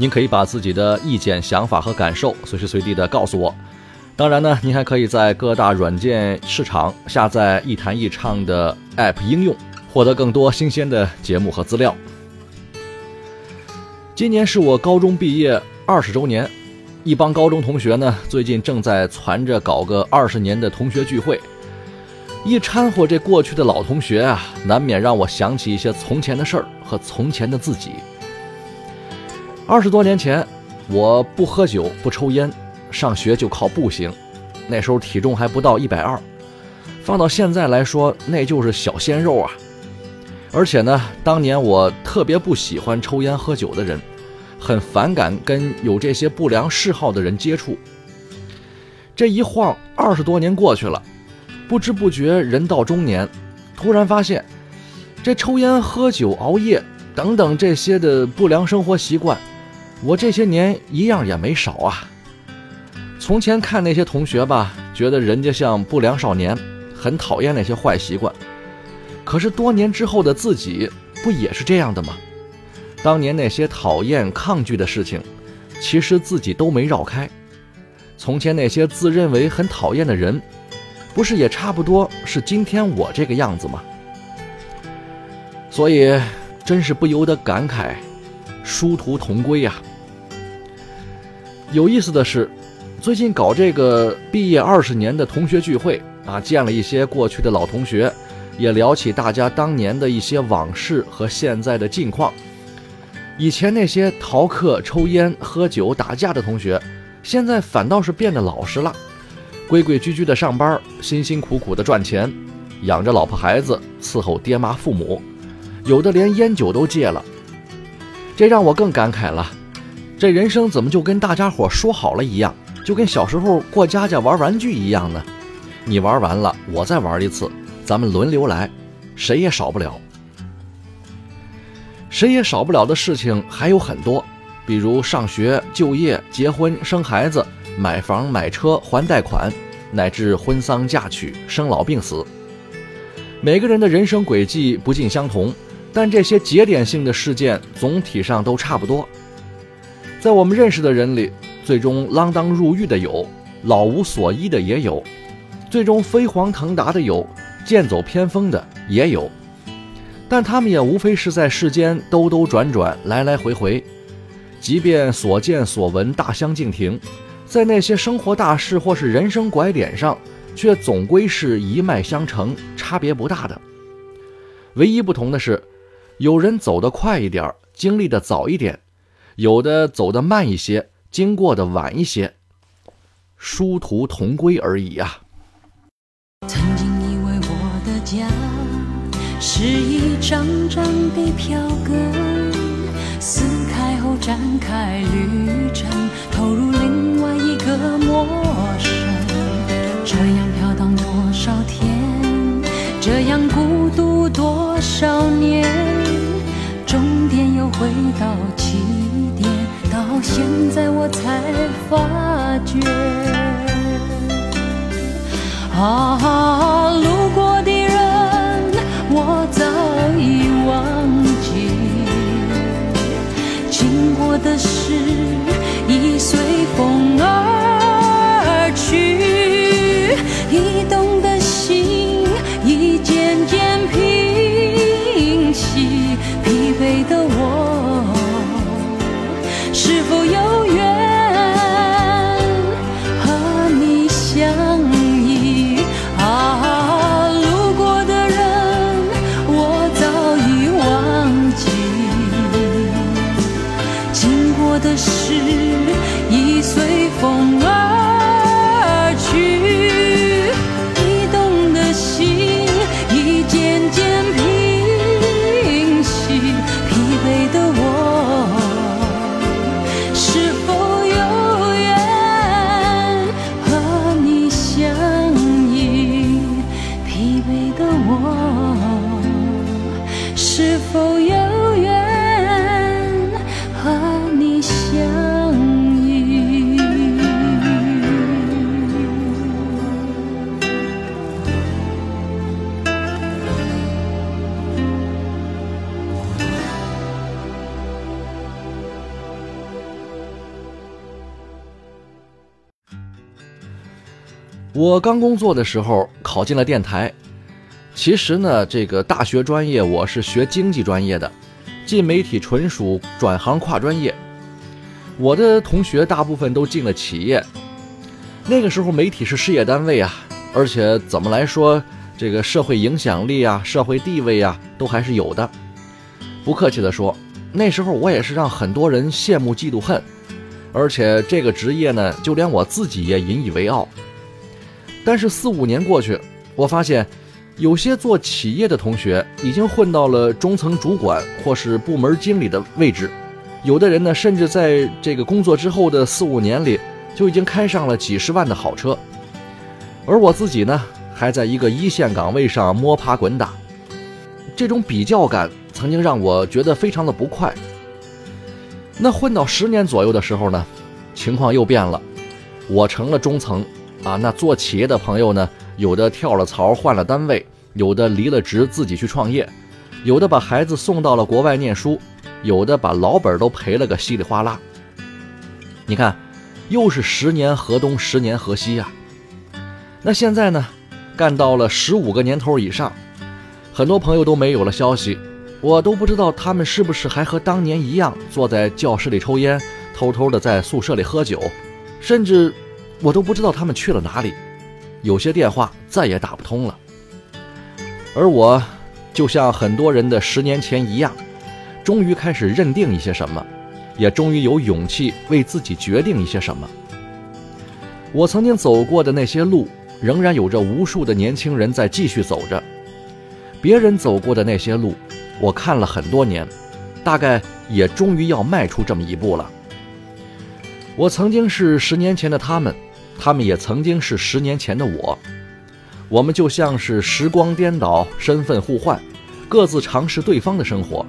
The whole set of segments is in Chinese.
您可以把自己的意见、想法和感受随时随地的告诉我。当然呢，您还可以在各大软件市场下载“一谈一唱”的 App 应用，获得更多新鲜的节目和资料。今年是我高中毕业二十周年，一帮高中同学呢，最近正在攒着搞个二十年的同学聚会。一掺和这过去的老同学啊，难免让我想起一些从前的事儿和从前的自己。二十多年前，我不喝酒不抽烟，上学就靠步行，那时候体重还不到一百二，放到现在来说，那就是小鲜肉啊。而且呢，当年我特别不喜欢抽烟喝酒的人，很反感跟有这些不良嗜好的人接触。这一晃二十多年过去了。不知不觉，人到中年，突然发现，这抽烟、喝酒、熬夜等等这些的不良生活习惯，我这些年一样也没少啊。从前看那些同学吧，觉得人家像不良少年，很讨厌那些坏习惯。可是多年之后的自己，不也是这样的吗？当年那些讨厌、抗拒的事情，其实自己都没绕开。从前那些自认为很讨厌的人。不是也差不多是今天我这个样子吗？所以，真是不由得感慨，殊途同归呀。有意思的是，最近搞这个毕业二十年的同学聚会啊，见了一些过去的老同学，也聊起大家当年的一些往事和现在的近况。以前那些逃课、抽烟、喝酒、打架的同学，现在反倒是变得老实了。规规矩矩的上班，辛辛苦苦的赚钱，养着老婆孩子，伺候爹妈父母，有的连烟酒都戒了。这让我更感慨了，这人生怎么就跟大家伙说好了一样，就跟小时候过家家玩玩具一样呢？你玩完了，我再玩一次，咱们轮流来，谁也少不了。谁也少不了的事情还有很多，比如上学、就业、结婚、生孩子。买房、买车、还贷款，乃至婚丧嫁娶、生老病死，每个人的人生轨迹不尽相同，但这些节点性的事件总体上都差不多。在我们认识的人里，最终锒铛入狱的有，老无所依的也有；最终飞黄腾达的有，剑走偏锋的也有。但他们也无非是在世间兜兜转转，来来回回，即便所见所闻大相径庭。在那些生活大事或是人生拐点上，却总归是一脉相承，差别不大的。唯一不同的是，有人走得快一点，经历的早一点；有的走得慢一些，经过的晚一些。殊途同归而已呀。曾经以为我的家是一张张的票根，撕开后展开旅程，投入另外一。个陌生，这样飘荡多少天，这样孤独多少年，终点又回到起点，到现在我才发觉，啊，路过的人我早已忘记，经过的事已随风而。移动我刚工作的时候考进了电台，其实呢，这个大学专业我是学经济专业的，进媒体纯属转行跨专业。我的同学大部分都进了企业，那个时候媒体是事业单位啊，而且怎么来说，这个社会影响力啊、社会地位啊，都还是有的。不客气地说，那时候我也是让很多人羡慕嫉妒恨，而且这个职业呢，就连我自己也引以为傲。但是四五年过去，我发现有些做企业的同学已经混到了中层主管或是部门经理的位置，有的人呢，甚至在这个工作之后的四五年里就已经开上了几十万的好车，而我自己呢，还在一个一线岗位上摸爬滚打，这种比较感曾经让我觉得非常的不快。那混到十年左右的时候呢，情况又变了，我成了中层。啊，那做企业的朋友呢，有的跳了槽换了单位，有的离了职自己去创业，有的把孩子送到了国外念书，有的把老本都赔了个稀里哗啦。你看，又是十年河东十年河西呀。那现在呢，干到了十五个年头以上，很多朋友都没有了消息，我都不知道他们是不是还和当年一样坐在教室里抽烟，偷偷的在宿舍里喝酒，甚至。我都不知道他们去了哪里，有些电话再也打不通了。而我，就像很多人的十年前一样，终于开始认定一些什么，也终于有勇气为自己决定一些什么。我曾经走过的那些路，仍然有着无数的年轻人在继续走着。别人走过的那些路，我看了很多年，大概也终于要迈出这么一步了。我曾经是十年前的他们。他们也曾经是十年前的我，我们就像是时光颠倒、身份互换，各自尝试对方的生活。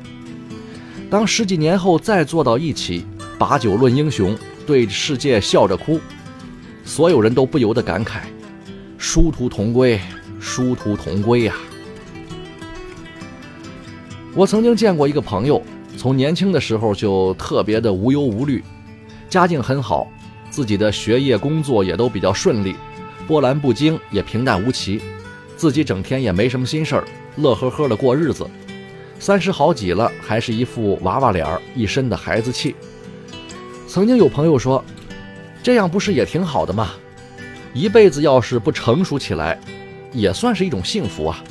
当十几年后再坐到一起，把酒论英雄，对世界笑着哭，所有人都不由得感慨：殊途同归，殊途同归呀！我曾经见过一个朋友，从年轻的时候就特别的无忧无虑，家境很好。自己的学业工作也都比较顺利，波澜不惊，也平淡无奇。自己整天也没什么心事儿，乐呵呵的过日子。三十好几了，还是一副娃娃脸儿，一身的孩子气。曾经有朋友说：“这样不是也挺好的吗？一辈子要是不成熟起来，也算是一种幸福啊。”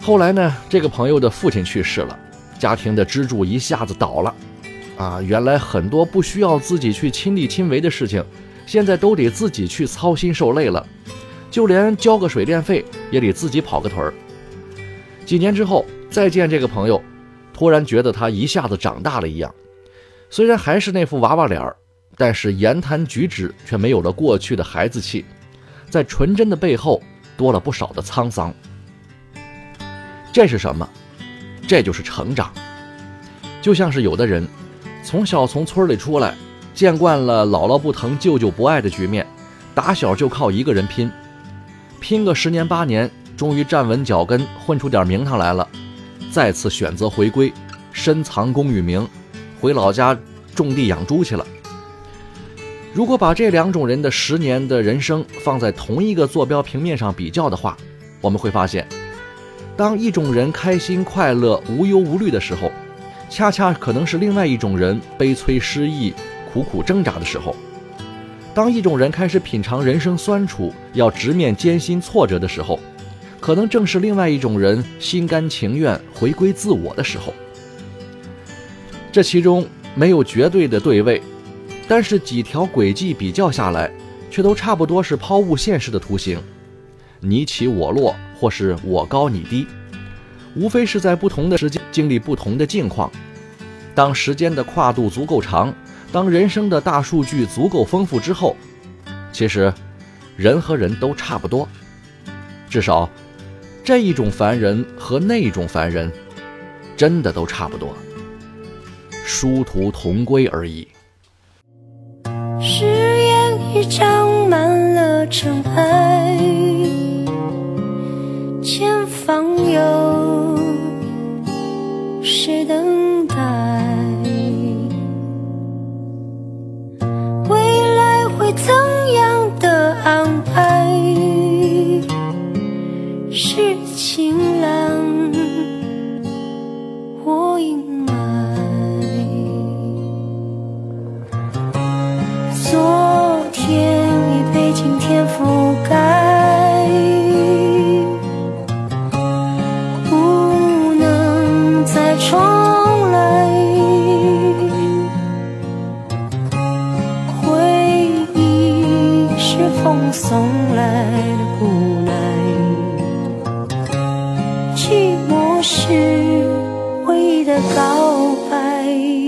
后来呢，这个朋友的父亲去世了，家庭的支柱一下子倒了。啊，原来很多不需要自己去亲力亲为的事情，现在都得自己去操心受累了，就连交个水电费也得自己跑个腿儿。几年之后再见这个朋友，突然觉得他一下子长大了一样，虽然还是那副娃娃脸儿，但是言谈举止却没有了过去的孩子气，在纯真的背后多了不少的沧桑。这是什么？这就是成长。就像是有的人。从小从村里出来，见惯了姥姥不疼、舅舅不爱的局面，打小就靠一个人拼，拼个十年八年，终于站稳脚跟，混出点名堂来了，再次选择回归，深藏功与名，回老家种地养猪去了。如果把这两种人的十年的人生放在同一个坐标平面上比较的话，我们会发现，当一种人开心快乐、无忧无虑的时候。恰恰可能是另外一种人悲催失意、苦苦挣扎的时候。当一种人开始品尝人生酸楚，要直面艰辛挫折的时候，可能正是另外一种人心甘情愿回归自我的时候。这其中没有绝对的对位，但是几条轨迹比较下来，却都差不多是抛物线式的图形，你起我落，或是我高你低，无非是在不同的时间经历不同的境况。当时间的跨度足够长，当人生的大数据足够丰富之后，其实人和人都差不多，至少这一种凡人和那种凡人，真的都差不多。殊途同归而已。誓言已长满了尘埃，前方有谁等待？告白。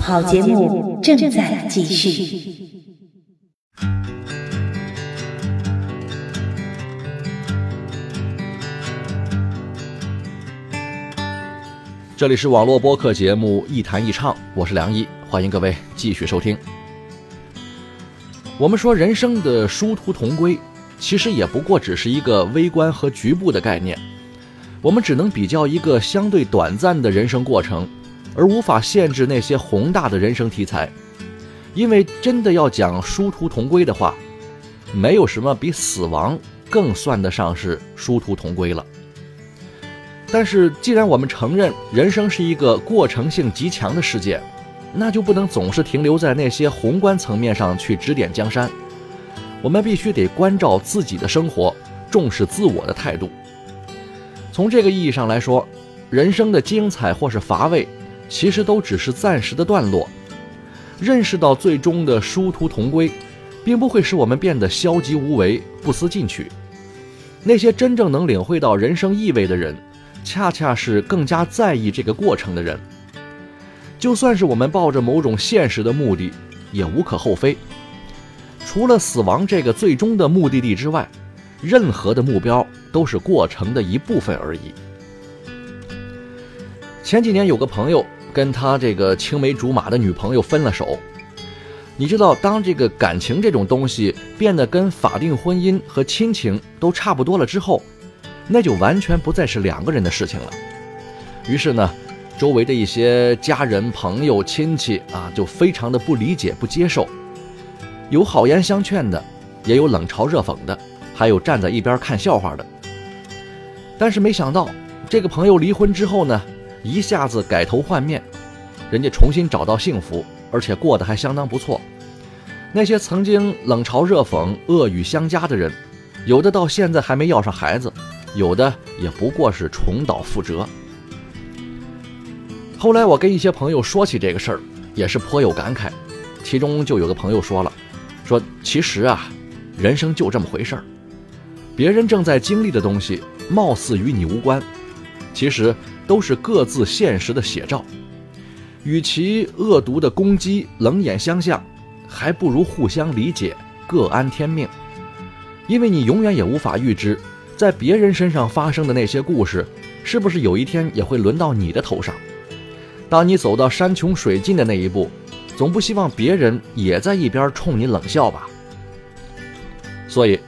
好节目正在继续。这里是网络播客节目《一谈一唱》，我是梁毅，欢迎各位继续收听。我们说人生的殊途同归，其实也不过只是一个微观和局部的概念。我们只能比较一个相对短暂的人生过程，而无法限制那些宏大的人生题材。因为真的要讲殊途同归的话，没有什么比死亡更算得上是殊途同归了。但是，既然我们承认人生是一个过程性极强的事件，那就不能总是停留在那些宏观层面上去指点江山。我们必须得关照自己的生活，重视自我的态度。从这个意义上来说，人生的精彩或是乏味，其实都只是暂时的段落。认识到最终的殊途同归，并不会使我们变得消极无为、不思进取。那些真正能领会到人生意味的人。恰恰是更加在意这个过程的人。就算是我们抱着某种现实的目的，也无可厚非。除了死亡这个最终的目的地之外，任何的目标都是过程的一部分而已。前几年有个朋友跟他这个青梅竹马的女朋友分了手。你知道，当这个感情这种东西变得跟法定婚姻和亲情都差不多了之后。那就完全不再是两个人的事情了。于是呢，周围的一些家人、朋友、亲戚啊，就非常的不理解、不接受。有好言相劝的，也有冷嘲热讽的，还有站在一边看笑话的。但是没想到，这个朋友离婚之后呢，一下子改头换面，人家重新找到幸福，而且过得还相当不错。那些曾经冷嘲热讽、恶语相加的人，有的到现在还没要上孩子。有的也不过是重蹈覆辙。后来我跟一些朋友说起这个事儿，也是颇有感慨。其中就有个朋友说了：“说其实啊，人生就这么回事儿。别人正在经历的东西，貌似与你无关，其实都是各自现实的写照。与其恶毒的攻击、冷眼相向，还不如互相理解，各安天命。因为你永远也无法预知。”在别人身上发生的那些故事，是不是有一天也会轮到你的头上？当你走到山穷水尽的那一步，总不希望别人也在一边冲你冷笑吧？所以，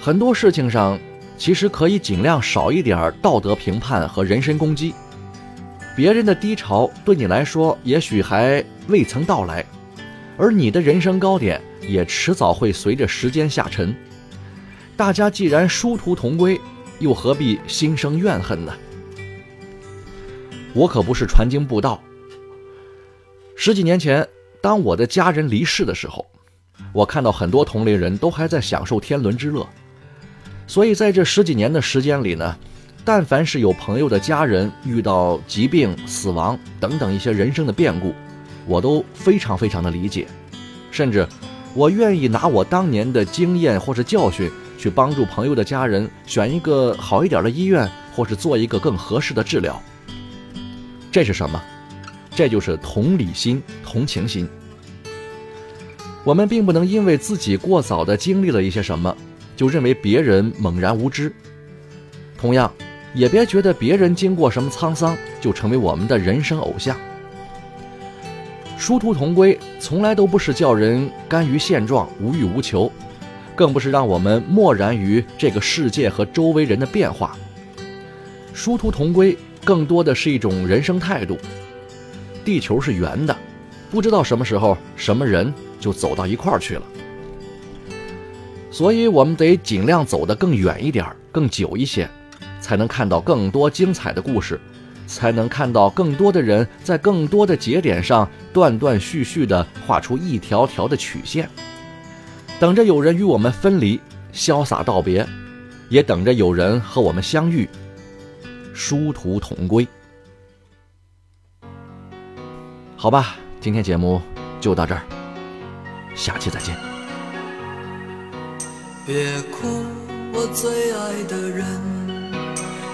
很多事情上，其实可以尽量少一点道德评判和人身攻击。别人的低潮对你来说也许还未曾到来，而你的人生高点也迟早会随着时间下沉。大家既然殊途同归，又何必心生怨恨呢？我可不是传经布道。十几年前，当我的家人离世的时候，我看到很多同龄人都还在享受天伦之乐。所以在这十几年的时间里呢，但凡是有朋友的家人遇到疾病、死亡等等一些人生的变故，我都非常非常的理解，甚至我愿意拿我当年的经验或是教训。去帮助朋友的家人选一个好一点的医院，或是做一个更合适的治疗。这是什么？这就是同理心、同情心。我们并不能因为自己过早的经历了一些什么，就认为别人猛然无知。同样，也别觉得别人经过什么沧桑，就成为我们的人生偶像。殊途同归，从来都不是叫人甘于现状、无欲无求。更不是让我们漠然于这个世界和周围人的变化。殊途同归，更多的是一种人生态度。地球是圆的，不知道什么时候什么人就走到一块儿去了。所以，我们得尽量走得更远一点、更久一些，才能看到更多精彩的故事，才能看到更多的人在更多的节点上断断续续地画出一条条的曲线。等着有人与我们分离，潇洒道别；也等着有人和我们相遇，殊途同归。好吧，今天节目就到这儿，下期再见。别哭，我最爱的人，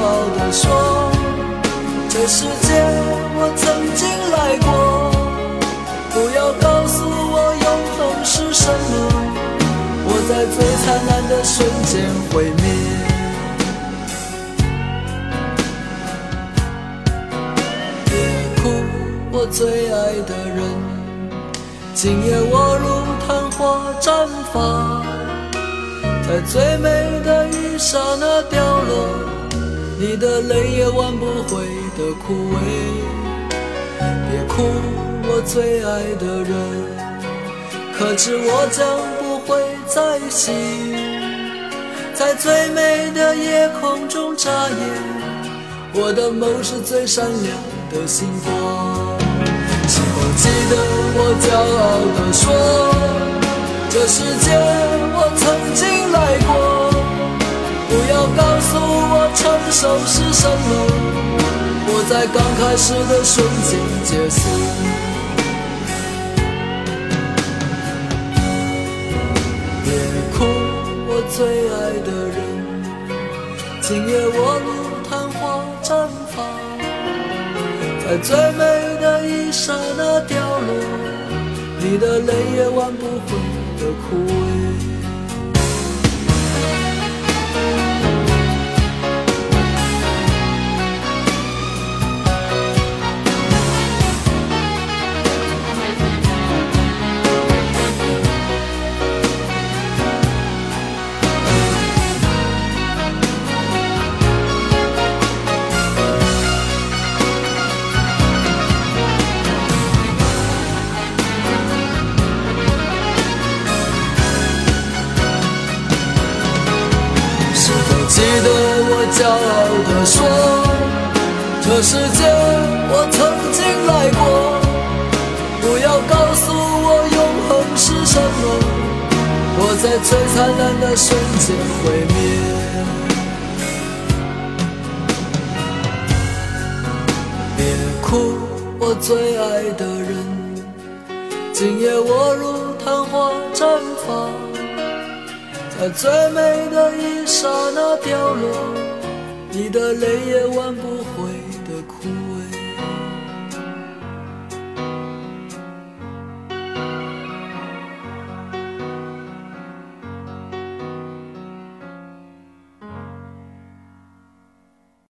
傲地说，这世界我曾经来过？不要告诉我永恒是什么，我在最灿烂的瞬间毁灭。别哭，我最爱的人，今夜我如昙花绽放。在最美的一刹那凋落，你的泪也挽不回的枯萎。别哭，我最爱的人，可知我将不会再醒。在最美的夜空中眨眼，我的梦是最闪亮的星光。是否记得我骄傲地说？这世界我曾经来过，不要告诉我成熟是什么，我在刚开始的瞬间结束。别哭，我最爱的人，今夜我如昙花绽放，在最美的一刹那凋落，你的泪也挽不回。的枯萎。这世界我曾经来过，不要告诉我永恒是什么，我在最灿烂的瞬间毁灭。别哭，我最爱的人，今夜我如昙花绽放，在最美的一刹那掉落。”你的泪也挽不。